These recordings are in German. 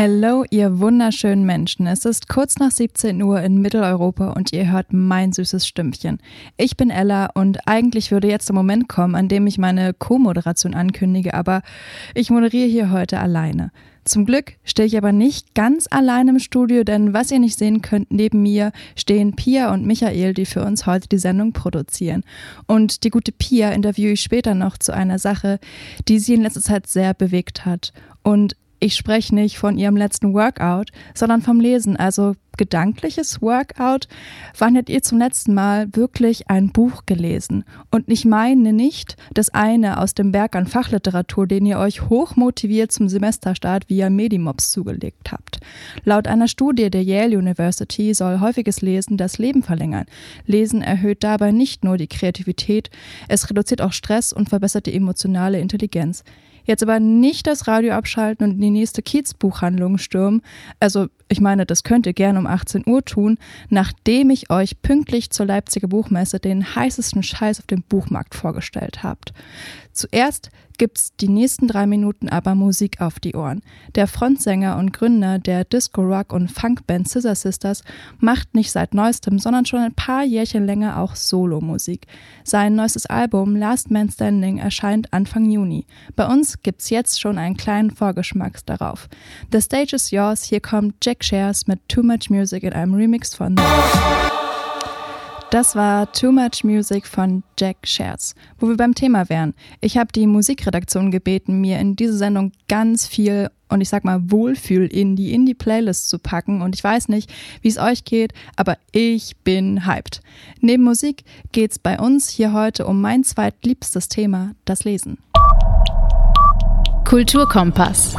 Hello, ihr wunderschönen Menschen. Es ist kurz nach 17 Uhr in Mitteleuropa und ihr hört mein süßes Stimmchen. Ich bin Ella und eigentlich würde jetzt der Moment kommen, an dem ich meine Co-Moderation ankündige, aber ich moderiere hier heute alleine. Zum Glück stehe ich aber nicht ganz allein im Studio, denn was ihr nicht sehen könnt, neben mir stehen Pia und Michael, die für uns heute die Sendung produzieren. Und die gute Pia interviewe ich später noch zu einer Sache, die sie in letzter Zeit sehr bewegt hat. Und ich spreche nicht von ihrem letzten Workout, sondern vom Lesen, also gedankliches Workout. Wann habt ihr zum letzten Mal wirklich ein Buch gelesen? Und ich meine nicht das eine aus dem Berg an Fachliteratur, den ihr euch hochmotiviert zum Semesterstart via Medimobs zugelegt habt. Laut einer Studie der Yale University soll häufiges Lesen das Leben verlängern. Lesen erhöht dabei nicht nur die Kreativität, es reduziert auch Stress und verbessert die emotionale Intelligenz. Jetzt aber nicht das Radio abschalten und in die nächste Kiezbuchhandlung stürmen. Also, ich meine, das könnt ihr gerne um 18 Uhr tun, nachdem ich euch pünktlich zur Leipziger Buchmesse den heißesten Scheiß auf dem Buchmarkt vorgestellt habt. Zuerst gibt's die nächsten drei Minuten aber Musik auf die Ohren. Der Frontsänger und Gründer der Disco-Rock- und Funkband Scissor Sisters macht nicht seit neuestem, sondern schon ein paar Jährchen länger auch Solo-Musik. Sein neuestes Album Last Man Standing erscheint Anfang Juni. Bei uns gibt's jetzt schon einen kleinen Vorgeschmack darauf. The Stage is Yours, hier kommt Jack Shares mit Too Much Music in einem Remix von das war Too Much Music von Jack Scherz. Wo wir beim Thema wären. Ich habe die Musikredaktion gebeten, mir in diese Sendung ganz viel und ich sag mal Wohlfühl in die Indie-Playlist zu packen. Und ich weiß nicht, wie es euch geht, aber ich bin hyped. Neben Musik geht's bei uns hier heute um mein zweitliebstes Thema, das Lesen. Kulturkompass.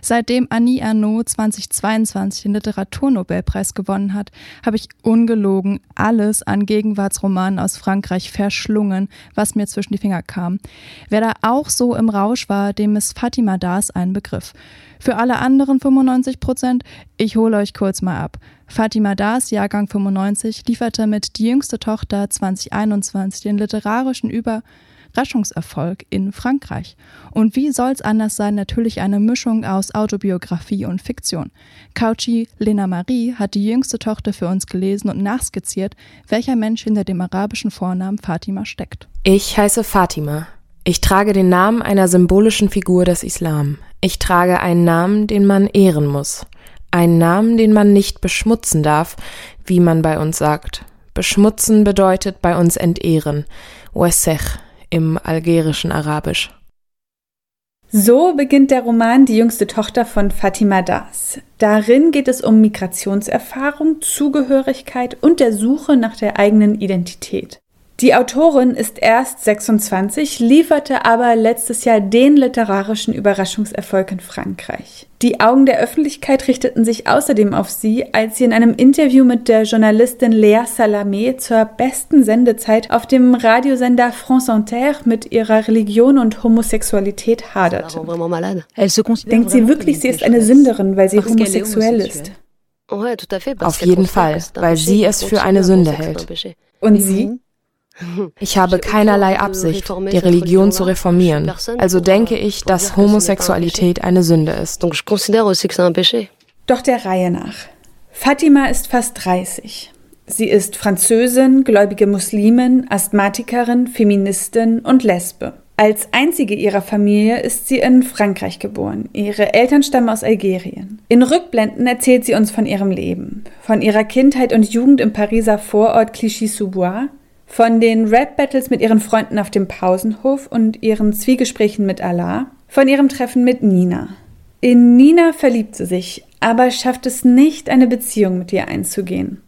Seitdem Annie Arnaud 2022 den Literaturnobelpreis gewonnen hat, habe ich ungelogen alles an Gegenwartsromanen aus Frankreich verschlungen, was mir zwischen die Finger kam. Wer da auch so im Rausch war, dem ist Fatima Das ein Begriff. Für alle anderen 95 Prozent, ich hole euch kurz mal ab. Fatima Das, Jahrgang 95, lieferte mit Die jüngste Tochter 2021 den literarischen Über Überraschungserfolg in Frankreich. Und wie soll's anders sein? Natürlich eine Mischung aus Autobiografie und Fiktion. Kauchi Lena Marie hat die jüngste Tochter für uns gelesen und nachskizziert, welcher Mensch hinter dem arabischen Vornamen Fatima steckt. Ich heiße Fatima. Ich trage den Namen einer symbolischen Figur des Islam. Ich trage einen Namen, den man ehren muss. Einen Namen, den man nicht beschmutzen darf, wie man bei uns sagt. Beschmutzen bedeutet bei uns entehren. Wesech im algerischen Arabisch. So beginnt der Roman Die jüngste Tochter von Fatima Das. Darin geht es um Migrationserfahrung, Zugehörigkeit und der Suche nach der eigenen Identität. Die Autorin ist erst 26, lieferte aber letztes Jahr den literarischen Überraschungserfolg in Frankreich. Die Augen der Öffentlichkeit richteten sich außerdem auf sie, als sie in einem Interview mit der Journalistin Lea Salamé zur besten Sendezeit auf dem Radiosender France Inter mit ihrer Religion und Homosexualität haderte. Denkt sie wirklich, sie ist eine Sünderin, weil sie homosexuell ist? Auf jeden Fall, weil sie es für eine Sünde hält. Und sie? Ich habe keinerlei Absicht, die Religion zu reformieren. Also denke ich, dass Homosexualität eine Sünde ist. Doch der Reihe nach. Fatima ist fast 30. Sie ist Französin, gläubige Muslimin, Asthmatikerin, Feministin und Lesbe. Als einzige ihrer Familie ist sie in Frankreich geboren. Ihre Eltern stammen aus Algerien. In Rückblenden erzählt sie uns von ihrem Leben, von ihrer Kindheit und Jugend im Pariser Vorort Clichy-sous-Bois, von den Rap-Battles mit ihren Freunden auf dem Pausenhof und ihren Zwiegesprächen mit Allah, von ihrem Treffen mit Nina. In Nina verliebt sie sich, aber schafft es nicht, eine Beziehung mit ihr einzugehen.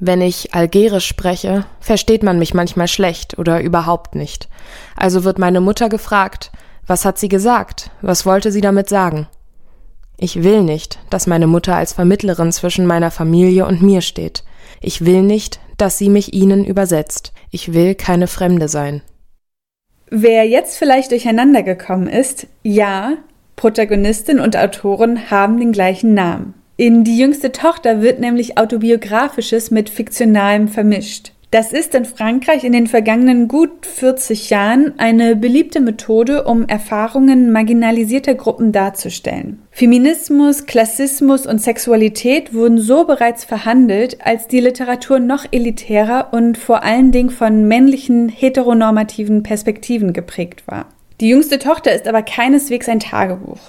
Wenn ich Algerisch spreche, versteht man mich manchmal schlecht oder überhaupt nicht. Also wird meine Mutter gefragt, was hat sie gesagt? Was wollte sie damit sagen? Ich will nicht, dass meine Mutter als Vermittlerin zwischen meiner Familie und mir steht. Ich will nicht, dass sie mich ihnen übersetzt. Ich will keine Fremde sein. Wer jetzt vielleicht durcheinander gekommen ist, ja, Protagonistin und Autorin haben den gleichen Namen. In Die jüngste Tochter wird nämlich autobiografisches mit fiktionalem vermischt. Das ist in Frankreich in den vergangenen gut 40 Jahren eine beliebte Methode, um Erfahrungen marginalisierter Gruppen darzustellen. Feminismus, Klassismus und Sexualität wurden so bereits verhandelt, als die Literatur noch elitärer und vor allen Dingen von männlichen heteronormativen Perspektiven geprägt war. Die jüngste Tochter ist aber keineswegs ein Tagebuch.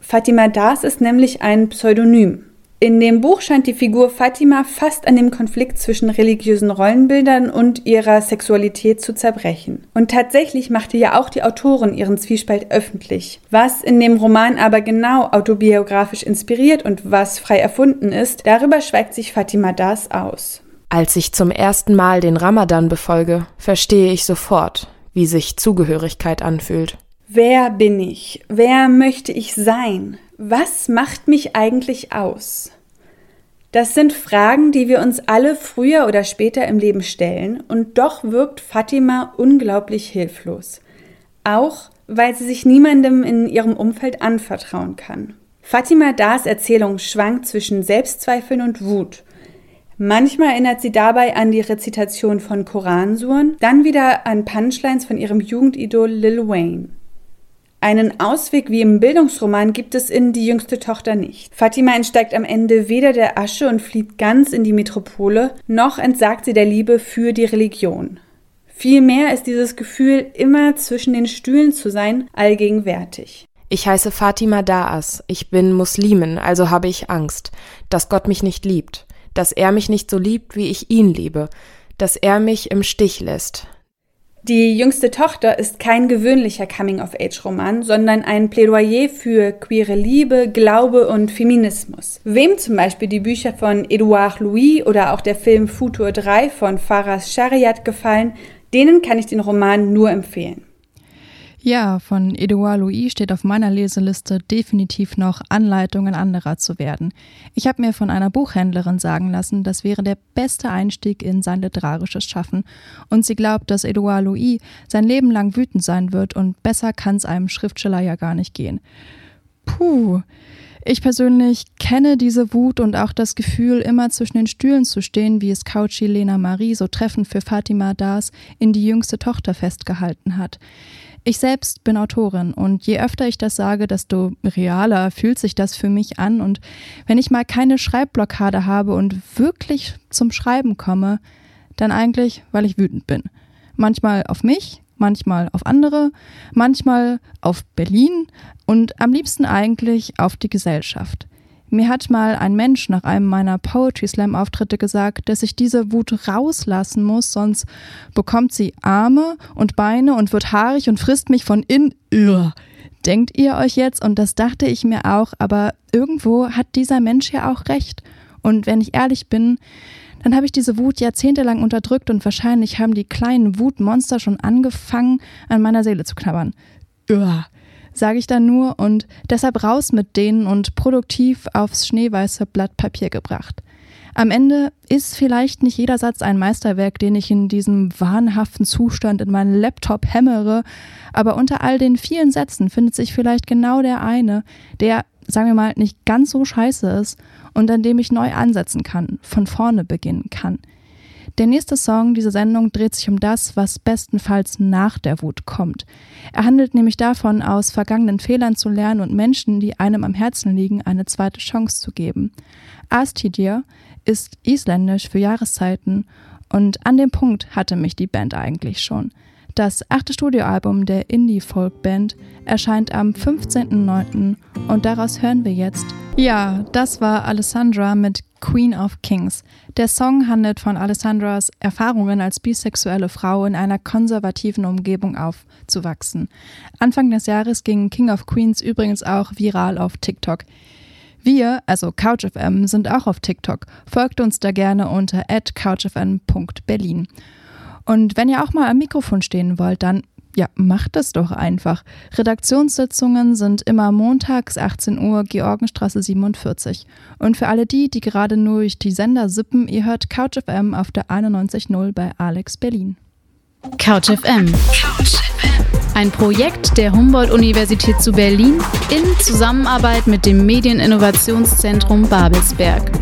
Fatima Das ist nämlich ein Pseudonym. In dem Buch scheint die Figur Fatima fast an dem Konflikt zwischen religiösen Rollenbildern und ihrer Sexualität zu zerbrechen. Und tatsächlich machte ja auch die Autorin ihren Zwiespalt öffentlich. Was in dem Roman aber genau autobiografisch inspiriert und was frei erfunden ist, darüber schweigt sich Fatima Das aus. Als ich zum ersten Mal den Ramadan befolge, verstehe ich sofort, wie sich Zugehörigkeit anfühlt. Wer bin ich? Wer möchte ich sein? Was macht mich eigentlich aus? Das sind Fragen, die wir uns alle früher oder später im Leben stellen, und doch wirkt Fatima unglaublich hilflos. Auch weil sie sich niemandem in ihrem Umfeld anvertrauen kann. Fatima Das Erzählung schwankt zwischen Selbstzweifeln und Wut. Manchmal erinnert sie dabei an die Rezitation von Koransuren, dann wieder an Punchlines von ihrem Jugendidol Lil Wayne. Einen Ausweg wie im Bildungsroman gibt es in Die jüngste Tochter nicht. Fatima entsteigt am Ende weder der Asche und flieht ganz in die Metropole, noch entsagt sie der Liebe für die Religion. Vielmehr ist dieses Gefühl, immer zwischen den Stühlen zu sein, allgegenwärtig. Ich heiße Fatima Daas, ich bin Muslimin, also habe ich Angst, dass Gott mich nicht liebt, dass er mich nicht so liebt, wie ich ihn liebe, dass er mich im Stich lässt, die jüngste Tochter ist kein gewöhnlicher Coming-of-Age-Roman, sondern ein Plädoyer für queere Liebe, Glaube und Feminismus. Wem zum Beispiel die Bücher von Edouard Louis oder auch der Film Futur 3 von Faras Shariat gefallen, denen kann ich den Roman nur empfehlen. Ja, von Edouard Louis steht auf meiner Leseliste definitiv noch Anleitungen anderer zu werden. Ich habe mir von einer Buchhändlerin sagen lassen, das wäre der beste Einstieg in sein literarisches Schaffen. Und sie glaubt, dass Edouard Louis sein Leben lang wütend sein wird und besser kann es einem Schriftsteller ja gar nicht gehen. Puh. Ich persönlich kenne diese Wut und auch das Gefühl, immer zwischen den Stühlen zu stehen, wie es Couchy Lena Marie so treffend für Fatima Das in die jüngste Tochter festgehalten hat. Ich selbst bin Autorin und je öfter ich das sage, desto realer fühlt sich das für mich an. Und wenn ich mal keine Schreibblockade habe und wirklich zum Schreiben komme, dann eigentlich, weil ich wütend bin. Manchmal auf mich, manchmal auf andere, manchmal auf Berlin und am liebsten eigentlich auf die Gesellschaft. Mir hat mal ein Mensch nach einem meiner Poetry Slam Auftritte gesagt, dass ich diese Wut rauslassen muss, sonst bekommt sie Arme und Beine und wird haarig und frisst mich von innen. Denkt ihr euch jetzt? Und das dachte ich mir auch, aber irgendwo hat dieser Mensch ja auch recht. Und wenn ich ehrlich bin, dann habe ich diese Wut jahrzehntelang unterdrückt und wahrscheinlich haben die kleinen Wutmonster schon angefangen, an meiner Seele zu knabbern. Uah sage ich dann nur und deshalb raus mit denen und produktiv aufs schneeweiße Blatt Papier gebracht. Am Ende ist vielleicht nicht jeder Satz ein Meisterwerk, den ich in diesem wahnhaften Zustand in meinen Laptop hämmere, aber unter all den vielen Sätzen findet sich vielleicht genau der eine, der, sagen wir mal, nicht ganz so scheiße ist und an dem ich neu ansetzen kann, von vorne beginnen kann. Der nächste Song dieser Sendung dreht sich um das, was bestenfalls nach der Wut kommt. Er handelt nämlich davon, aus vergangenen Fehlern zu lernen und Menschen, die einem am Herzen liegen, eine zweite Chance zu geben. Astidir ist isländisch für Jahreszeiten und an dem Punkt hatte mich die Band eigentlich schon. Das achte Studioalbum der Indie-Folk-Band erscheint am 15.09. und daraus hören wir jetzt. Ja, das war Alessandra mit Queen of Kings. Der Song handelt von Alessandras Erfahrungen als bisexuelle Frau in einer konservativen Umgebung aufzuwachsen. Anfang des Jahres ging King of Queens übrigens auch viral auf TikTok. Wir, also CouchFM, sind auch auf TikTok. Folgt uns da gerne unter couchfm.berlin. Und wenn ihr auch mal am Mikrofon stehen wollt, dann ja, macht das doch einfach. Redaktionssitzungen sind immer montags 18 Uhr Georgenstraße 47. Und für alle die, die gerade nur durch die Sender sippen, ihr hört Couch FM auf der 91.0 bei Alex Berlin. Couch FM. Ein Projekt der Humboldt-Universität zu Berlin in Zusammenarbeit mit dem Medieninnovationszentrum Babelsberg.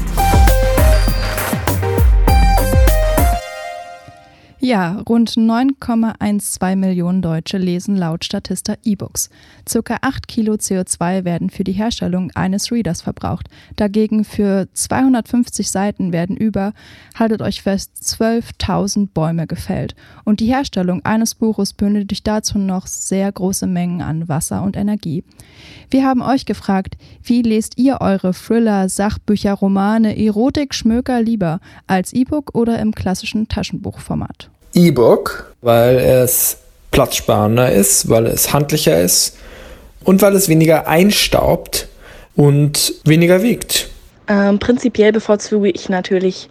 Ja, rund 9,12 Millionen Deutsche lesen laut Statista E-Books. Circa 8 Kilo CO2 werden für die Herstellung eines Readers verbraucht. Dagegen für 250 Seiten werden über, haltet euch fest, 12.000 Bäume gefällt. Und die Herstellung eines Buches benötigt dazu noch sehr große Mengen an Wasser und Energie. Wir haben euch gefragt, wie lest ihr eure Thriller, Sachbücher, Romane, Erotik, Schmöker lieber? Als E-Book oder im klassischen Taschenbuchformat? E-Book, weil es platzsparender ist, weil es handlicher ist und weil es weniger einstaubt und weniger wiegt. Ähm, prinzipiell bevorzuge ich natürlich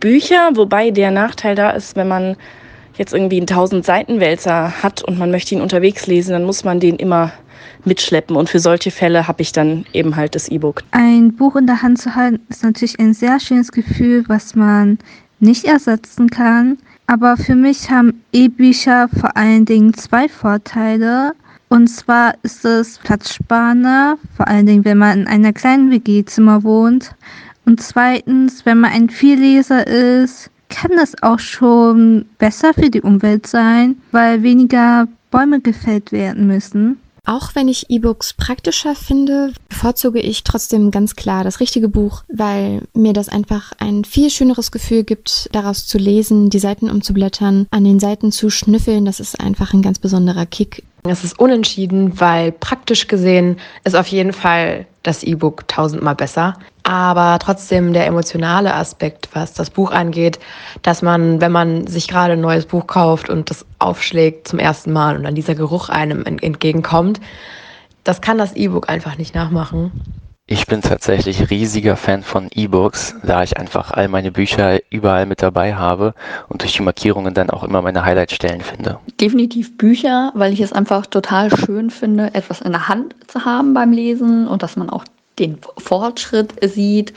Bücher, wobei der Nachteil da ist, wenn man jetzt irgendwie einen 1000 Seiten Wälzer hat und man möchte ihn unterwegs lesen, dann muss man den immer mitschleppen und für solche Fälle habe ich dann eben halt das E-Book. Ein Buch in der Hand zu halten ist natürlich ein sehr schönes Gefühl, was man nicht ersetzen kann. Aber für mich haben E-Bücher vor allen Dingen zwei Vorteile. Und zwar ist es platzsparender, vor allen Dingen, wenn man in einer kleinen WG-Zimmer wohnt. Und zweitens, wenn man ein Vielleser ist, kann das auch schon besser für die Umwelt sein, weil weniger Bäume gefällt werden müssen. Auch wenn ich E-Books praktischer finde, bevorzuge ich trotzdem ganz klar das richtige Buch, weil mir das einfach ein viel schöneres Gefühl gibt, daraus zu lesen, die Seiten umzublättern, an den Seiten zu schnüffeln. Das ist einfach ein ganz besonderer Kick. Es ist unentschieden, weil praktisch gesehen ist auf jeden Fall das E-Book tausendmal besser. Aber trotzdem der emotionale Aspekt, was das Buch angeht, dass man, wenn man sich gerade ein neues Buch kauft und das aufschlägt zum ersten Mal und dann dieser Geruch einem entgegenkommt, das kann das E-Book einfach nicht nachmachen. Ich bin tatsächlich riesiger Fan von E-Books, da ich einfach all meine Bücher überall mit dabei habe und durch die Markierungen dann auch immer meine Highlightstellen finde. Definitiv Bücher, weil ich es einfach total schön finde, etwas in der Hand zu haben beim Lesen und dass man auch den Fortschritt sieht.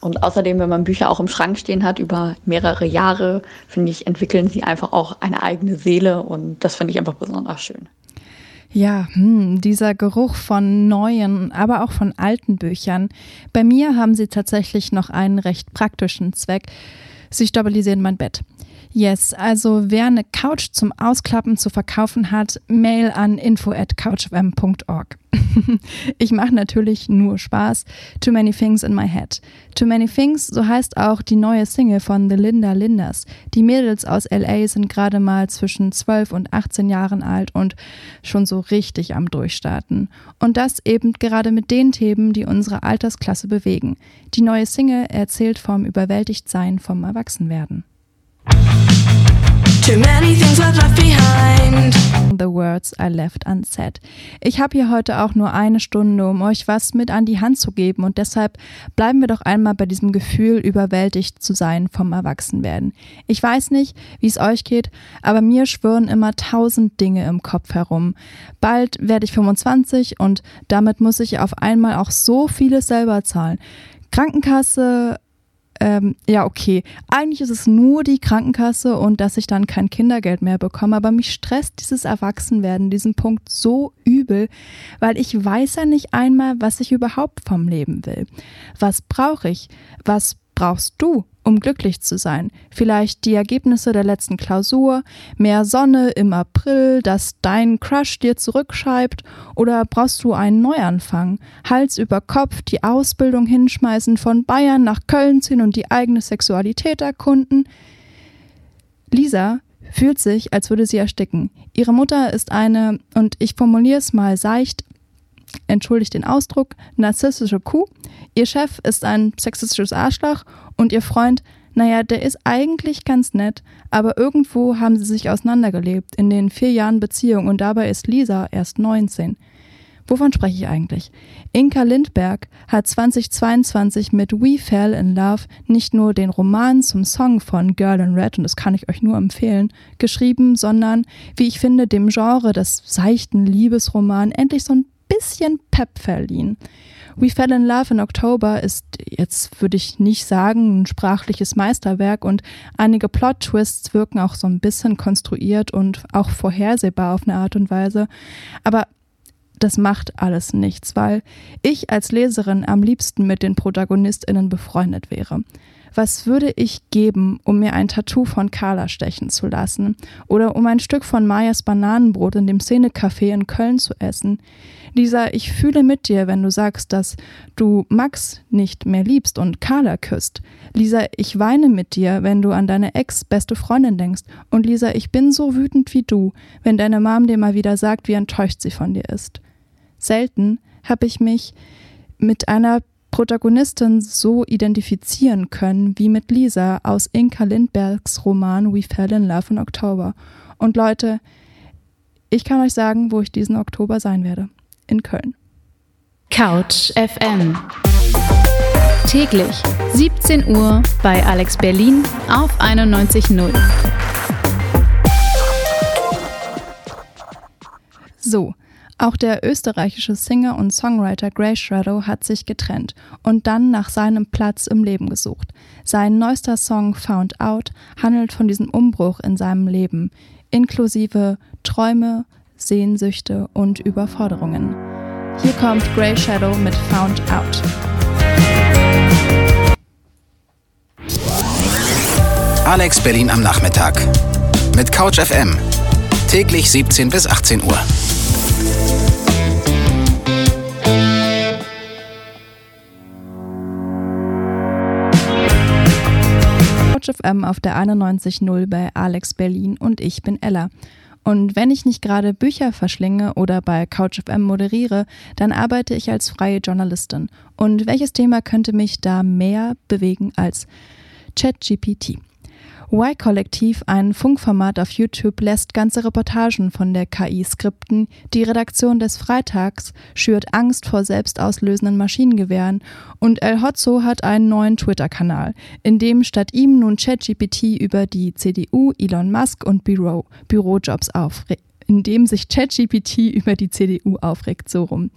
Und außerdem, wenn man Bücher auch im Schrank stehen hat über mehrere Jahre, finde ich, entwickeln sie einfach auch eine eigene Seele und das finde ich einfach besonders schön. Ja, hm, dieser Geruch von neuen, aber auch von alten Büchern. Bei mir haben sie tatsächlich noch einen recht praktischen Zweck. Sie stabilisieren mein Bett. Yes, also wer eine Couch zum Ausklappen zu verkaufen hat, mail an info at couchfm.org. ich mache natürlich nur Spaß. Too Many Things in My Head. Too Many Things, so heißt auch die neue Single von The Linda Linders. Die Mädels aus LA sind gerade mal zwischen 12 und 18 Jahren alt und schon so richtig am Durchstarten. Und das eben gerade mit den Themen, die unsere Altersklasse bewegen. Die neue Single erzählt vom Überwältigtsein, vom Erwachsenwerden. Too many things were left behind. The words I left unsaid. Ich habe hier heute auch nur eine Stunde, um euch was mit an die Hand zu geben und deshalb bleiben wir doch einmal bei diesem Gefühl, überwältigt zu sein vom Erwachsenwerden. Ich weiß nicht, wie es euch geht, aber mir schwören immer tausend Dinge im Kopf herum. Bald werde ich 25 und damit muss ich auf einmal auch so vieles selber zahlen. Krankenkasse, ähm, ja, okay, eigentlich ist es nur die Krankenkasse und dass ich dann kein Kindergeld mehr bekomme, aber mich stresst dieses Erwachsenwerden, diesen Punkt so übel, weil ich weiß ja nicht einmal, was ich überhaupt vom Leben will. Was brauche ich? Was brauchst du? um glücklich zu sein? Vielleicht die Ergebnisse der letzten Klausur, mehr Sonne im April, dass dein Crush dir zurückschreibt oder brauchst du einen Neuanfang? Hals über Kopf die Ausbildung hinschmeißen, von Bayern nach Köln ziehen und die eigene Sexualität erkunden? Lisa fühlt sich, als würde sie ersticken. Ihre Mutter ist eine, und ich formuliere es mal seicht, entschuldigt den Ausdruck, narzisstische Kuh. Ihr Chef ist ein sexistisches Arschloch und ihr Freund, naja, der ist eigentlich ganz nett, aber irgendwo haben sie sich auseinandergelebt in den vier Jahren Beziehung und dabei ist Lisa erst 19. Wovon spreche ich eigentlich? Inka Lindberg hat 2022 mit We Fell in Love nicht nur den Roman zum Song von Girl in Red, und das kann ich euch nur empfehlen, geschrieben, sondern, wie ich finde, dem Genre des seichten Liebesroman endlich so ein bisschen Pep verliehen. We Fell in Love in October ist jetzt, würde ich nicht sagen, ein sprachliches Meisterwerk und einige Plot-Twists wirken auch so ein bisschen konstruiert und auch vorhersehbar auf eine Art und Weise. Aber das macht alles nichts, weil ich als Leserin am liebsten mit den ProtagonistInnen befreundet wäre. Was würde ich geben, um mir ein Tattoo von Carla stechen zu lassen? Oder um ein Stück von Mayas Bananenbrot in dem Szenecafé in Köln zu essen? Lisa, ich fühle mit dir, wenn du sagst, dass du Max nicht mehr liebst und Carla küsst. Lisa, ich weine mit dir, wenn du an deine Ex-beste Freundin denkst. Und Lisa, ich bin so wütend wie du, wenn deine Mom dir mal wieder sagt, wie enttäuscht sie von dir ist. Selten habe ich mich mit einer Protagonistin so identifizieren können wie mit Lisa aus Inka Lindbergs Roman We Fell in Love in Oktober. Und Leute, ich kann euch sagen, wo ich diesen Oktober sein werde. In Köln. Couch FM. Täglich 17 Uhr bei Alex Berlin auf 91.0. So, auch der österreichische Singer und Songwriter Gray Shadow hat sich getrennt und dann nach seinem Platz im Leben gesucht. Sein neuester Song Found Out handelt von diesem Umbruch in seinem Leben, inklusive Träume, Sehnsüchte und Überforderungen. Hier kommt Gray Shadow mit Found Out. Alex Berlin am Nachmittag. Mit Couch FM. Täglich 17 bis 18 Uhr. Couch FM auf der 91.0 bei Alex Berlin und ich bin Ella. Und wenn ich nicht gerade Bücher verschlinge oder bei CouchFM moderiere, dann arbeite ich als freie Journalistin. Und welches Thema könnte mich da mehr bewegen als ChatGPT? Y-Kollektiv, ein Funkformat auf YouTube, lässt ganze Reportagen von der KI skripten. Die Redaktion des Freitags schürt Angst vor selbstauslösenden Maschinengewehren. Und El Hotzo hat einen neuen Twitter-Kanal, in dem statt ihm nun ChatGPT über die CDU, Elon Musk und Büro, Bürojobs aufregt. In dem sich ChatGPT über die CDU aufregt, so rum.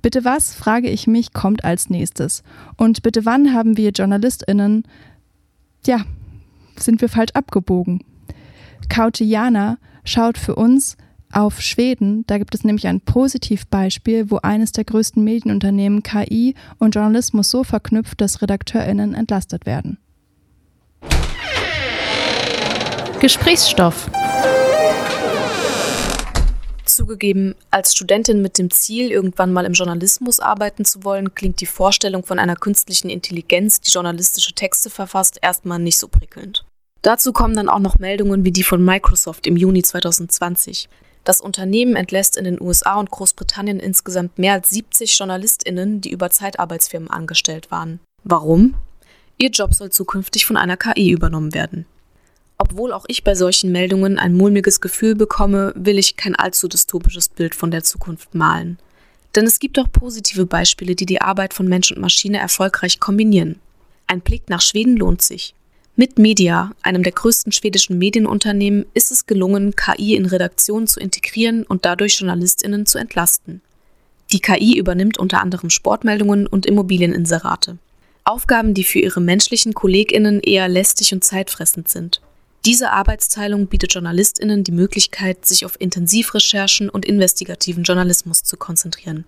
Bitte was, frage ich mich, kommt als nächstes? Und bitte wann haben wir JournalistInnen, ja, sind wir falsch abgebogen. Kautiana schaut für uns auf Schweden. Da gibt es nämlich ein Positivbeispiel, wo eines der größten Medienunternehmen KI und Journalismus so verknüpft, dass RedakteurInnen entlastet werden. Gesprächsstoff. Zugegeben, als Studentin mit dem Ziel, irgendwann mal im Journalismus arbeiten zu wollen, klingt die Vorstellung von einer künstlichen Intelligenz, die journalistische Texte verfasst, erstmal nicht so prickelnd. Dazu kommen dann auch noch Meldungen wie die von Microsoft im Juni 2020. Das Unternehmen entlässt in den USA und Großbritannien insgesamt mehr als 70 JournalistInnen, die über Zeitarbeitsfirmen angestellt waren. Warum? Ihr Job soll zukünftig von einer KI übernommen werden. Obwohl auch ich bei solchen Meldungen ein mulmiges Gefühl bekomme, will ich kein allzu dystopisches Bild von der Zukunft malen. Denn es gibt auch positive Beispiele, die die Arbeit von Mensch und Maschine erfolgreich kombinieren. Ein Blick nach Schweden lohnt sich. Mit Media, einem der größten schwedischen Medienunternehmen, ist es gelungen, KI in Redaktionen zu integrieren und dadurch JournalistInnen zu entlasten. Die KI übernimmt unter anderem Sportmeldungen und Immobilieninserate. Aufgaben, die für ihre menschlichen KollegInnen eher lästig und zeitfressend sind. Diese Arbeitsteilung bietet JournalistInnen die Möglichkeit, sich auf Intensivrecherchen und investigativen Journalismus zu konzentrieren.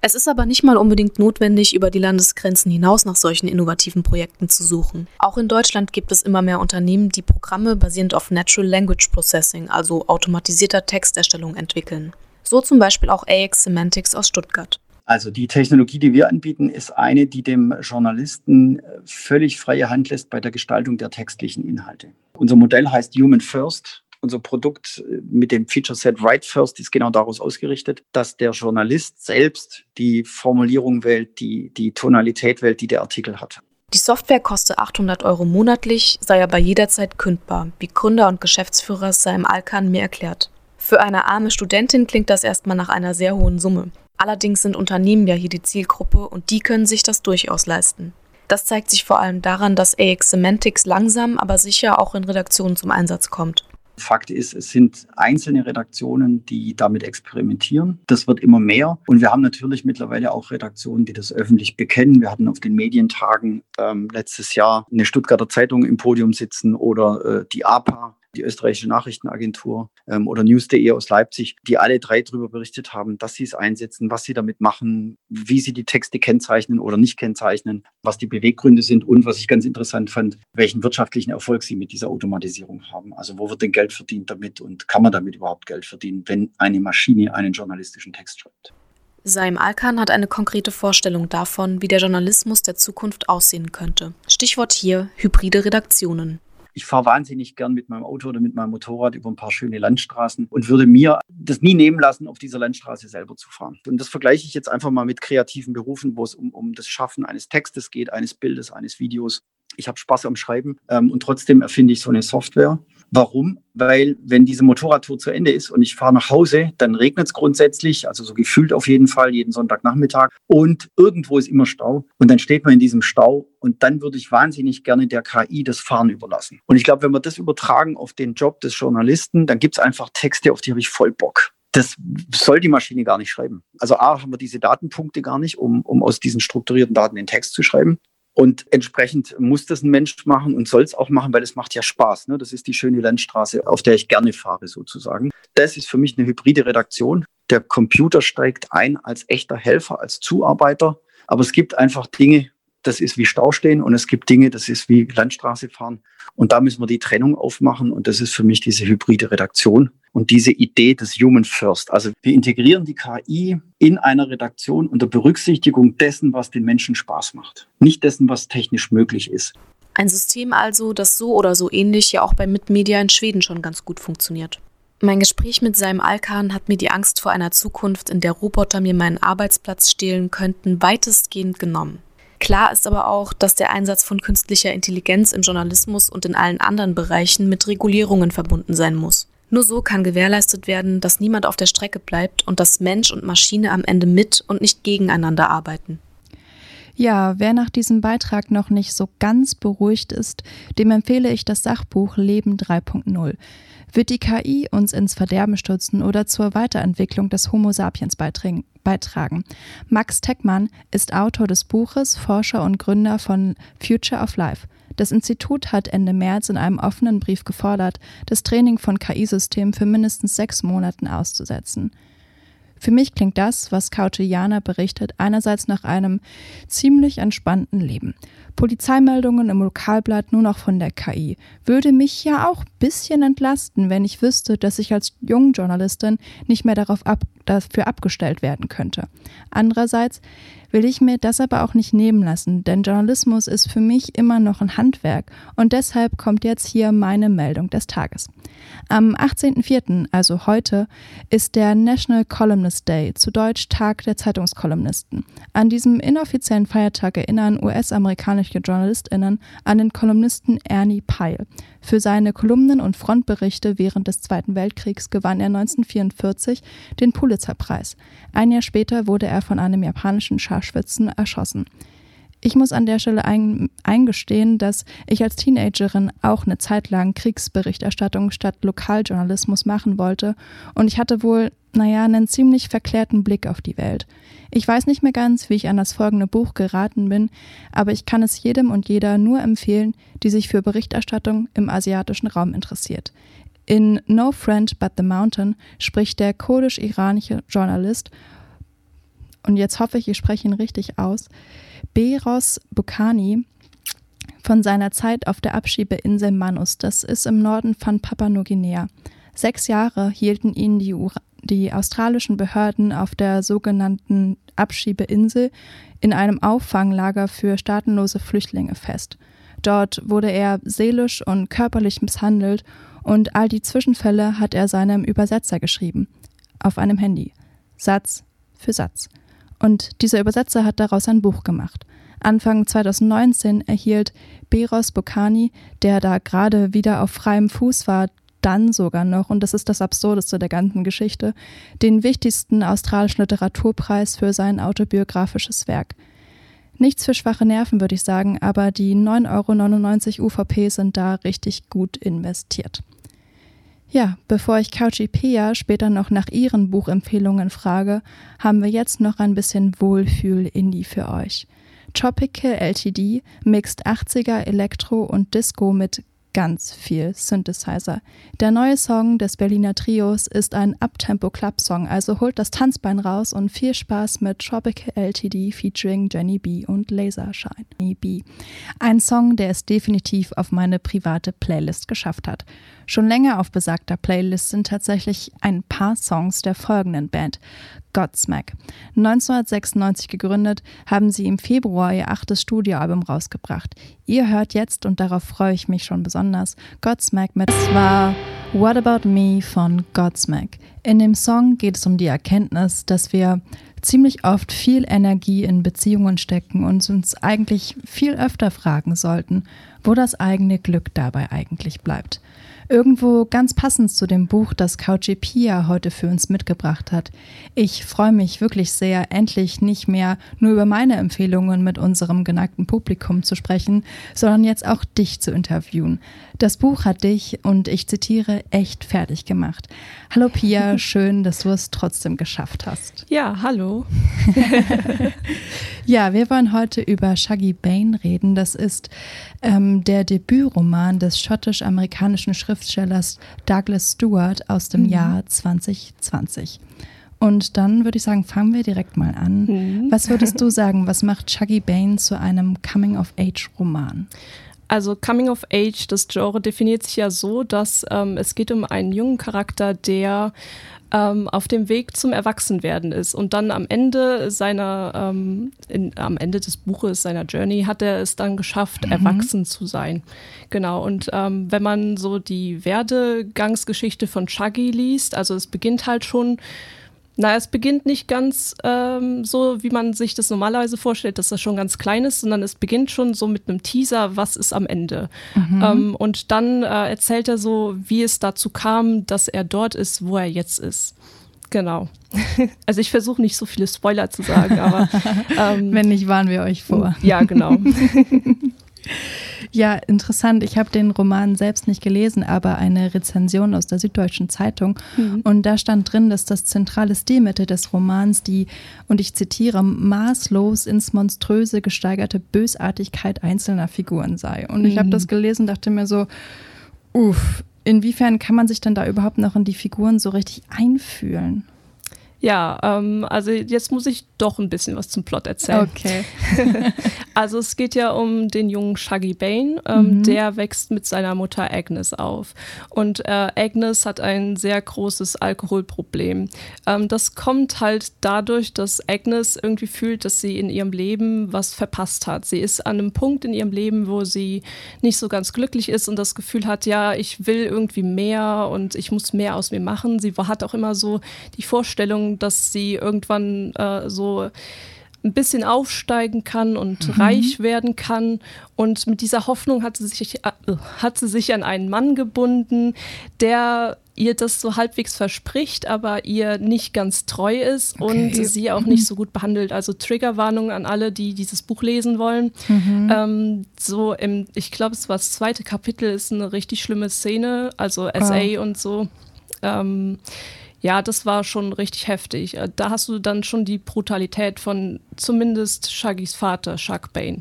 Es ist aber nicht mal unbedingt notwendig, über die Landesgrenzen hinaus nach solchen innovativen Projekten zu suchen. Auch in Deutschland gibt es immer mehr Unternehmen, die Programme basierend auf Natural Language Processing, also automatisierter Texterstellung, entwickeln. So zum Beispiel auch AX Semantics aus Stuttgart. Also die Technologie, die wir anbieten, ist eine, die dem Journalisten völlig freie Hand lässt bei der Gestaltung der textlichen Inhalte. Unser Modell heißt Human First. Unser Produkt mit dem Feature Set Write First ist genau daraus ausgerichtet, dass der Journalist selbst die Formulierung wählt, die, die Tonalität wählt, die der Artikel hat. Die Software kostet 800 Euro monatlich, sei aber jederzeit kündbar, wie Gründer und Geschäftsführer Saim Alkan mir erklärt. Für eine arme Studentin klingt das erstmal nach einer sehr hohen Summe. Allerdings sind Unternehmen ja hier die Zielgruppe und die können sich das durchaus leisten. Das zeigt sich vor allem daran, dass AX Semantics langsam, aber sicher auch in Redaktionen zum Einsatz kommt. Fakt ist, es sind einzelne Redaktionen, die damit experimentieren. Das wird immer mehr. Und wir haben natürlich mittlerweile auch Redaktionen, die das öffentlich bekennen. Wir hatten auf den Medientagen ähm, letztes Jahr eine Stuttgarter Zeitung im Podium sitzen oder äh, die APA die österreichische Nachrichtenagentur ähm, oder News.de aus Leipzig, die alle drei darüber berichtet haben, dass sie es einsetzen, was sie damit machen, wie sie die Texte kennzeichnen oder nicht kennzeichnen, was die Beweggründe sind und was ich ganz interessant fand, welchen wirtschaftlichen Erfolg sie mit dieser Automatisierung haben. Also wo wird denn Geld verdient damit und kann man damit überhaupt Geld verdienen, wenn eine Maschine einen journalistischen Text schreibt? Saim Alkan hat eine konkrete Vorstellung davon, wie der Journalismus der Zukunft aussehen könnte. Stichwort hier hybride Redaktionen. Ich fahre wahnsinnig gern mit meinem Auto oder mit meinem Motorrad über ein paar schöne Landstraßen und würde mir das nie nehmen lassen, auf dieser Landstraße selber zu fahren. Und das vergleiche ich jetzt einfach mal mit kreativen Berufen, wo es um, um das Schaffen eines Textes geht, eines Bildes, eines Videos. Ich habe Spaß am Schreiben ähm, und trotzdem erfinde ich so eine Software Warum? Weil wenn diese Motorradtour zu Ende ist und ich fahre nach Hause, dann regnet es grundsätzlich, also so gefühlt auf jeden Fall, jeden Sonntagnachmittag. Und irgendwo ist immer Stau. Und dann steht man in diesem Stau und dann würde ich wahnsinnig gerne der KI das Fahren überlassen. Und ich glaube, wenn wir das übertragen auf den Job des Journalisten, dann gibt es einfach Texte, auf die habe ich voll Bock das soll die Maschine gar nicht schreiben. Also A, haben wir diese Datenpunkte gar nicht, um, um aus diesen strukturierten Daten den Text zu schreiben. Und entsprechend muss das ein Mensch machen und soll es auch machen, weil es macht ja Spaß. Ne? Das ist die schöne Landstraße, auf der ich gerne fahre sozusagen. Das ist für mich eine hybride Redaktion. Der Computer steigt ein als echter Helfer, als Zuarbeiter. Aber es gibt einfach Dinge, das ist wie Staustehen und es gibt Dinge, das ist wie Landstraße fahren. Und da müssen wir die Trennung aufmachen und das ist für mich diese hybride Redaktion und diese Idee des Human First. Also wir integrieren die KI in einer Redaktion unter Berücksichtigung dessen, was den Menschen Spaß macht, nicht dessen, was technisch möglich ist. Ein System also, das so oder so ähnlich ja auch bei Mitmedia in Schweden schon ganz gut funktioniert. Mein Gespräch mit seinem Alkan hat mir die Angst vor einer Zukunft, in der Roboter mir meinen Arbeitsplatz stehlen könnten, weitestgehend genommen. Klar ist aber auch, dass der Einsatz von künstlicher Intelligenz im Journalismus und in allen anderen Bereichen mit Regulierungen verbunden sein muss. Nur so kann gewährleistet werden, dass niemand auf der Strecke bleibt und dass Mensch und Maschine am Ende mit und nicht gegeneinander arbeiten. Ja, wer nach diesem Beitrag noch nicht so ganz beruhigt ist, dem empfehle ich das Sachbuch Leben 3.0. Wird die KI uns ins Verderben stürzen oder zur Weiterentwicklung des Homo sapiens beitragen? Max Teckmann ist Autor des Buches, Forscher und Gründer von Future of Life. Das Institut hat Ende März in einem offenen Brief gefordert, das Training von KI-Systemen für mindestens sechs Monaten auszusetzen. Für mich klingt das, was Kautiliana berichtet, einerseits nach einem ziemlich entspannten Leben. Polizeimeldungen im Lokalblatt nur noch von der KI. Würde mich ja auch ein bisschen entlasten, wenn ich wüsste, dass ich als Jungjournalistin nicht mehr darauf ab, dafür abgestellt werden könnte. Andererseits will ich mir das aber auch nicht nehmen lassen, denn Journalismus ist für mich immer noch ein Handwerk und deshalb kommt jetzt hier meine Meldung des Tages. Am 18.04., also heute, ist der National Columnist Day, zu Deutsch Tag der Zeitungskolumnisten. An diesem inoffiziellen Feiertag erinnern US-amerikanische JournalistInnen an den Kolumnisten Ernie Pyle. Für seine Kolumnen und Frontberichte während des Zweiten Weltkriegs gewann er 1944 den Pulitzerpreis. Ein Jahr später wurde er von einem japanischen Scharfschützen erschossen. Ich muss an der Stelle ein, eingestehen, dass ich als Teenagerin auch eine Zeit lang Kriegsberichterstattung statt Lokaljournalismus machen wollte und ich hatte wohl, naja, einen ziemlich verklärten Blick auf die Welt. Ich weiß nicht mehr ganz, wie ich an das folgende Buch geraten bin, aber ich kann es jedem und jeder nur empfehlen, die sich für Berichterstattung im asiatischen Raum interessiert. In No Friend But the Mountain spricht der kurdisch-iranische Journalist, und jetzt hoffe ich, ich spreche ihn richtig aus, Beros Bukani von seiner Zeit auf der Abschiebeinsel Manus. Das ist im Norden von Papua-Neuguinea. Sechs Jahre hielten ihn die, die australischen Behörden auf der sogenannten Abschiebeinsel in einem Auffanglager für staatenlose Flüchtlinge fest. Dort wurde er seelisch und körperlich misshandelt und all die Zwischenfälle hat er seinem Übersetzer geschrieben. Auf einem Handy. Satz für Satz. Und dieser Übersetzer hat daraus ein Buch gemacht. Anfang 2019 erhielt Beros Bokani, der da gerade wieder auf freiem Fuß war, dann sogar noch, und das ist das Absurdeste der ganzen Geschichte, den wichtigsten australischen Literaturpreis für sein autobiografisches Werk. Nichts für schwache Nerven, würde ich sagen, aber die 9,99 Euro UVP sind da richtig gut investiert. Ja, bevor ich Couchipea später noch nach ihren Buchempfehlungen frage, haben wir jetzt noch ein bisschen Wohlfühl-Indie für euch. Tropical LTD mixt 80er Elektro und Disco mit ganz viel Synthesizer. Der neue Song des Berliner Trios ist ein Uptempo-Club-Song, also holt das Tanzbein raus und viel Spaß mit Tropical LTD featuring Jenny B und Lasershine B. Ein Song, der es definitiv auf meine private Playlist geschafft hat. Schon länger auf besagter Playlist sind tatsächlich ein paar Songs der folgenden Band. Godsmack. 1996 gegründet, haben sie im Februar ihr achtes Studioalbum rausgebracht. Ihr hört jetzt, und darauf freue ich mich schon besonders, Godsmack mit zwar What About Me von Godsmack. In dem Song geht es um die Erkenntnis, dass wir ziemlich oft viel Energie in Beziehungen stecken und uns eigentlich viel öfter fragen sollten, wo das eigene Glück dabei eigentlich bleibt. Irgendwo ganz passend zu dem Buch, das Couchy Pia heute für uns mitgebracht hat. Ich freue mich wirklich sehr, endlich nicht mehr nur über meine Empfehlungen mit unserem geneigten Publikum zu sprechen, sondern jetzt auch dich zu interviewen. Das Buch hat dich, und ich zitiere, echt fertig gemacht. Hallo Pia, schön, dass du es trotzdem geschafft hast. Ja, hallo. ja, wir wollen heute über Shaggy Bane reden. Das ist ähm, der Debütroman des schottisch-amerikanischen Schriftstellers Douglas Stewart aus dem mhm. Jahr 2020. Und dann würde ich sagen, fangen wir direkt mal an. Mhm. Was würdest du sagen, was macht Shaggy Bane zu einem Coming-of-Age-Roman? Also Coming of Age, das Genre definiert sich ja so, dass ähm, es geht um einen jungen Charakter, der ähm, auf dem Weg zum Erwachsenwerden ist. Und dann am Ende seiner, ähm, in, am Ende des Buches, seiner Journey, hat er es dann geschafft, mhm. erwachsen zu sein. Genau. Und ähm, wenn man so die Werdegangsgeschichte von Chuggy liest, also es beginnt halt schon na, es beginnt nicht ganz ähm, so, wie man sich das normalerweise vorstellt, dass das schon ganz klein ist, sondern es beginnt schon so mit einem Teaser, was ist am Ende. Mhm. Ähm, und dann äh, erzählt er so, wie es dazu kam, dass er dort ist, wo er jetzt ist. Genau. Also ich versuche nicht so viele Spoiler zu sagen, aber ähm, wenn nicht, warnen wir euch vor. Ja, genau. Ja, interessant. Ich habe den Roman selbst nicht gelesen, aber eine Rezension aus der Süddeutschen Zeitung. Mhm. Und da stand drin, dass das zentrale Stilmittel des Romans die, und ich zitiere, maßlos ins Monströse gesteigerte Bösartigkeit einzelner Figuren sei. Und ich habe mhm. das gelesen und dachte mir so, uff, inwiefern kann man sich denn da überhaupt noch in die Figuren so richtig einfühlen? Ja, ähm, also jetzt muss ich doch ein bisschen was zum Plot erzählen. Okay. also es geht ja um den jungen Shaggy Bane, ähm, mhm. der wächst mit seiner Mutter Agnes auf. Und äh, Agnes hat ein sehr großes Alkoholproblem. Ähm, das kommt halt dadurch, dass Agnes irgendwie fühlt, dass sie in ihrem Leben was verpasst hat. Sie ist an einem Punkt in ihrem Leben, wo sie nicht so ganz glücklich ist und das Gefühl hat, ja, ich will irgendwie mehr und ich muss mehr aus mir machen. Sie hat auch immer so die Vorstellung, dass sie irgendwann äh, so ein bisschen aufsteigen kann und mhm. reich werden kann. Und mit dieser Hoffnung hat sie, sich, äh, hat sie sich an einen Mann gebunden, der ihr das so halbwegs verspricht, aber ihr nicht ganz treu ist okay. und sie auch nicht so gut behandelt. Also Triggerwarnung an alle, die dieses Buch lesen wollen. Mhm. Ähm, so im, ich glaube, es war das zweite Kapitel, ist eine richtig schlimme Szene, also SA wow. und so. Ähm, ja, das war schon richtig heftig. Äh, da hast du dann schon die Brutalität von zumindest Shaggys Vater, Shug Bane.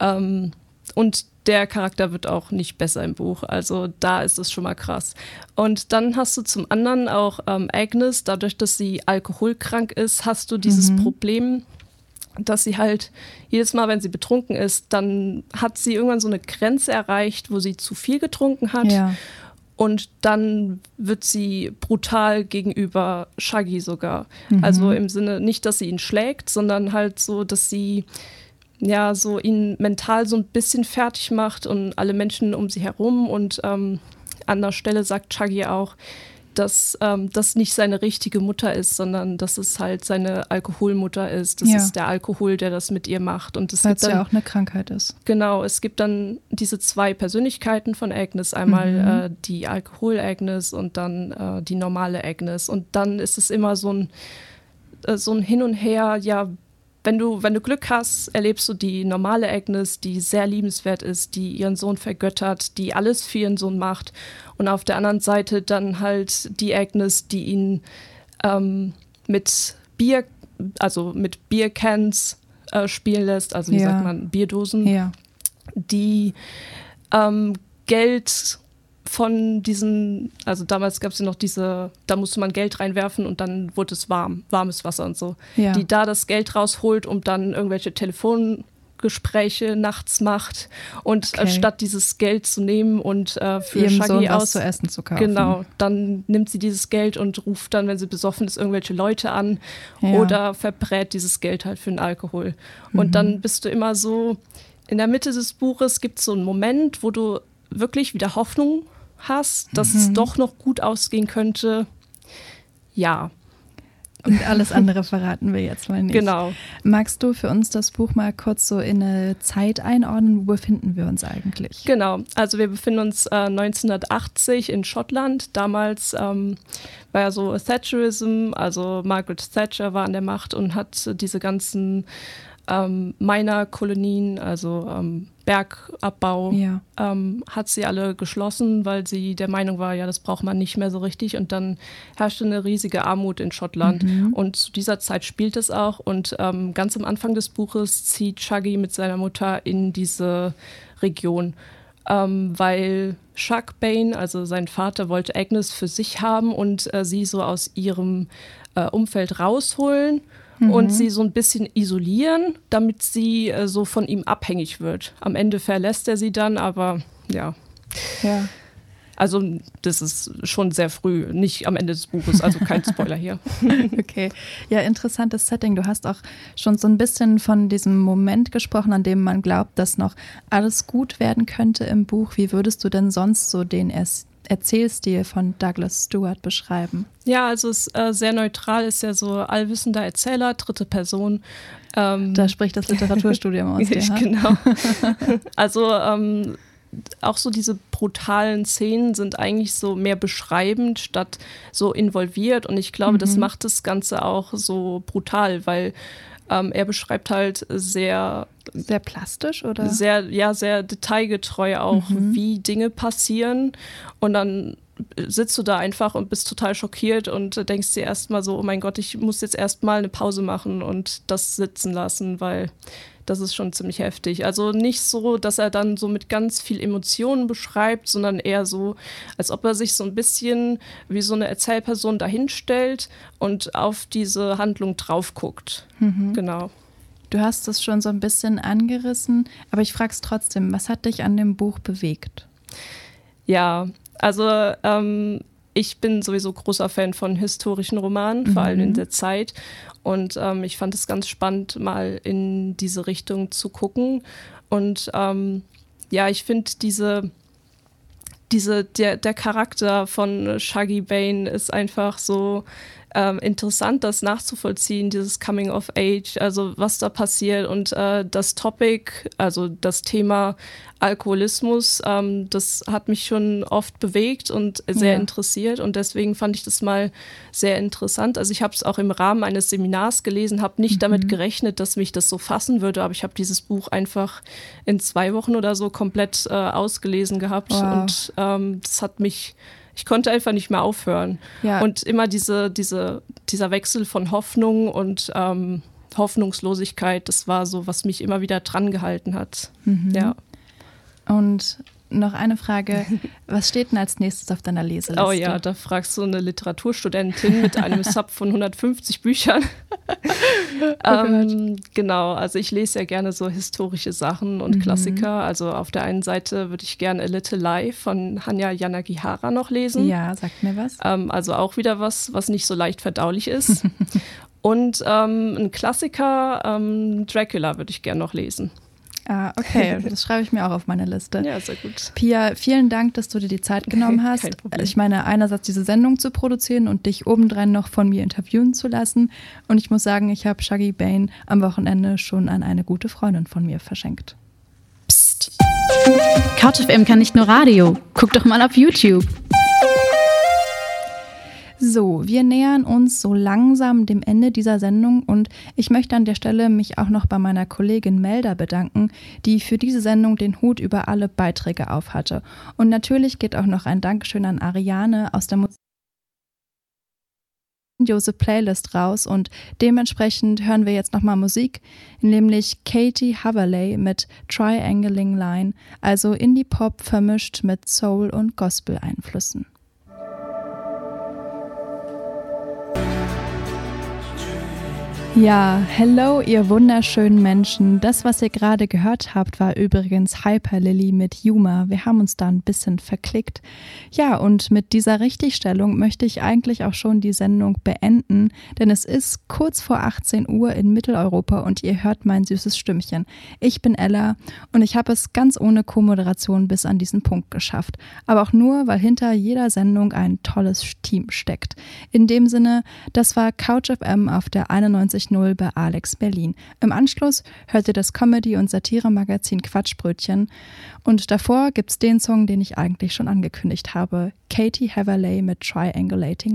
Ähm, und der Charakter wird auch nicht besser im Buch. Also da ist es schon mal krass. Und dann hast du zum anderen auch ähm, Agnes, dadurch, dass sie alkoholkrank ist, hast du dieses mhm. Problem, dass sie halt jedes Mal, wenn sie betrunken ist, dann hat sie irgendwann so eine Grenze erreicht, wo sie zu viel getrunken hat. Ja. Und dann wird sie brutal gegenüber Shaggy sogar. Mhm. Also im Sinne nicht, dass sie ihn schlägt, sondern halt so, dass sie ja so ihn mental so ein bisschen fertig macht und alle Menschen um sie herum. Und ähm, an der Stelle sagt Shaggy auch, dass ähm, das nicht seine richtige Mutter ist, sondern dass es halt seine Alkoholmutter ist. Das ja. ist der Alkohol, der das mit ihr macht. Und Weil es ja auch eine Krankheit ist. Genau, es gibt dann diese zwei Persönlichkeiten von Agnes. Einmal mhm. äh, die Alkohol-Agnes und dann äh, die normale Agnes. Und dann ist es immer so ein, äh, so ein Hin und Her, ja, wenn du, wenn du Glück hast, erlebst du die normale Agnes, die sehr liebenswert ist, die ihren Sohn vergöttert, die alles für ihren Sohn macht. Und auf der anderen Seite dann halt die Agnes, die ihn ähm, mit Bier, also mit Biercans äh, spielen lässt, also wie ja. sagt man, Bierdosen, ja. die ähm, Geld von diesen, also damals gab es ja noch diese, da musste man Geld reinwerfen und dann wurde es warm, warmes Wasser und so. Ja. Die da das Geld rausholt und dann irgendwelche Telefongespräche nachts macht und Okay. äh, statt dieses Geld zu nehmen und äh, für Ihrem Shaggy Sohn aus zu essen zu kaufen. Genau, dann nimmt sie dieses Geld und ruft dann, wenn sie besoffen ist, irgendwelche Leute an Ja. oder verbrät dieses Geld halt für den Alkohol. Mhm. Und dann bist du immer so, in der Mitte des Buches gibt es so einen Moment, wo du wirklich wieder Hoffnung hast, dass es Mhm. doch noch gut ausgehen könnte. Ja. Und alles andere verraten wir jetzt mal nicht. Genau. Magst du für uns das Buch mal kurz so in eine Zeit einordnen? Wo befinden wir uns eigentlich? Genau, also wir befinden uns äh, 1980 in Schottland. Damals ähm, war ja so Thatcherism, also Margaret Thatcher war an der Macht und hat diese ganzen ähm, Minerkolonien, also ähm, Bergabbau, Ja. ähm, hat sie alle geschlossen, weil sie der Meinung war, ja, das braucht man nicht mehr so richtig. Und dann herrschte eine riesige Armut in Schottland. Mhm. Und zu dieser Zeit spielt es auch. Und ähm, ganz am Anfang des Buches zieht Shaggy mit seiner Mutter in diese Region. Ähm, weil Chuck Bain, also sein Vater, wollte Agnes für sich haben und äh, sie so aus ihrem äh, Umfeld rausholen Mhm. und sie so ein bisschen isolieren, damit sie äh, so von ihm abhängig wird. Am Ende verlässt er sie dann, aber ja. Ja. Also das ist schon sehr früh, nicht am Ende des Buches, also kein Spoiler hier. Okay. Ja, interessantes Setting. Du hast auch schon so ein bisschen von diesem Moment gesprochen, an dem man glaubt, dass noch alles gut werden könnte im Buch. Wie würdest du denn sonst so den Erzählstil von Douglas Stewart beschreiben? Ja, also es ist äh, sehr neutral, ist ja so allwissender Erzähler, dritte Person. Ähm, Da spricht das Literaturstudium aus dir. ha? genau. also ähm, auch so diese brutalen Szenen sind eigentlich so mehr beschreibend statt so involviert. Und ich glaube, das Mhm. macht das Ganze auch so brutal, weil ähm, er beschreibt halt sehr Sehr plastisch oder? sehr, ja, sehr detailgetreu auch, Mhm. wie Dinge passieren. Und dann sitzt du da einfach und bist total schockiert und denkst dir erstmal so, oh mein Gott, ich muss jetzt erstmal eine Pause machen und das sitzen lassen, weil das ist schon ziemlich heftig. Also nicht so, dass er dann so mit ganz viel Emotionen beschreibt, sondern eher so, als ob er sich so ein bisschen wie so eine Erzählperson dahinstellt und auf diese Handlung drauf guckt. Mhm. Genau. Du hast es schon so ein bisschen angerissen, aber ich frage es trotzdem, was hat dich an dem Buch bewegt? Ja, also ähm, ich bin sowieso großer Fan von historischen Romanen, vor allem in Mhm. der Zeit. Und ähm, ich fand es ganz spannend, mal in diese Richtung zu gucken. Und ähm, ja, ich finde diese, diese, der, der Charakter von Shaggy Bane ist einfach so ähm, interessant, das nachzuvollziehen, dieses Coming of Age, also was da passiert und äh, das Topic, also das Thema Alkoholismus, ähm, das hat mich schon oft bewegt und sehr Ja. interessiert und deswegen fand ich das mal sehr interessant. Also ich habe es auch im Rahmen eines Seminars gelesen, habe nicht damit gerechnet, dass mich das so fassen würde, aber ich habe dieses Buch einfach in zwei Wochen oder so komplett äh, ausgelesen gehabt Wow. und ähm, das hat mich ich konnte einfach nicht mehr aufhören. Ja. Und immer diese, diese, dieser Wechsel von Hoffnung und ähm, Hoffnungslosigkeit, das war so, was mich immer wieder dran gehalten hat. Mhm. Ja. Und noch eine Frage, was steht denn als nächstes auf deiner Leseliste? Oh ja, da fragst du eine Literaturstudentin mit einem Sub von 150 Büchern. Ähm, genau, also ich lese ja gerne so historische Sachen und Mhm. Klassiker. Also auf der einen Seite würde ich gerne A Little Lie von Hanya Yanagihara noch lesen. Ja, sagt mir was. Ähm, also auch wieder was, was nicht so leicht verdaulich ist. Und ähm, ein Klassiker, ähm, Dracula, würde ich gerne noch lesen. Ah, okay, das schreibe ich mir auch auf meine Liste. Ja, sehr gut. Pia, vielen Dank, dass du dir die Zeit genommen hast. Kein Problem. Ich meine, einerseits diese Sendung zu produzieren und dich obendrein noch von mir interviewen zu lassen. Und ich muss sagen, ich habe Shaggy Bane am Wochenende schon an eine gute Freundin von mir verschenkt. CouchFM kann nicht nur Radio. Guck doch mal auf YouTube. So, wir nähern uns so langsam dem Ende dieser Sendung und ich möchte an der Stelle mich auch noch bei meiner Kollegin Melda bedanken, die für diese Sendung den Hut über alle Beiträge aufhatte. Und natürlich geht auch noch ein Dankeschön an Ariane aus der Musik. grandiose Playlist raus und dementsprechend hören wir jetzt nochmal Musik, nämlich Katie Haverley mit Triangling Line, also Indie-Pop vermischt mit Soul- und Gospel-Einflüssen. Ja, hello, ihr wunderschönen Menschen. Das, was ihr gerade gehört habt, war übrigens Hyper Lily mit Yuma. Wir haben uns da ein bisschen verklickt. Ja, und mit dieser Richtigstellung möchte ich eigentlich auch schon die Sendung beenden, denn es ist kurz vor 18 Uhr in Mitteleuropa und ihr hört mein süßes Stimmchen. Ich bin Ella und ich habe es ganz ohne Co-Moderation bis an diesen Punkt geschafft. Aber auch nur, weil hinter jeder Sendung ein tolles Team steckt. In dem Sinne, das war Couch FM auf der 91 90 bei Alex Berlin. Im Anschluss hört ihr das Comedy- und Satire-Magazin Quatschbrötchen. Und davor gibt's den Song, den ich eigentlich schon angekündigt habe: Katie Haverley mit Triangulating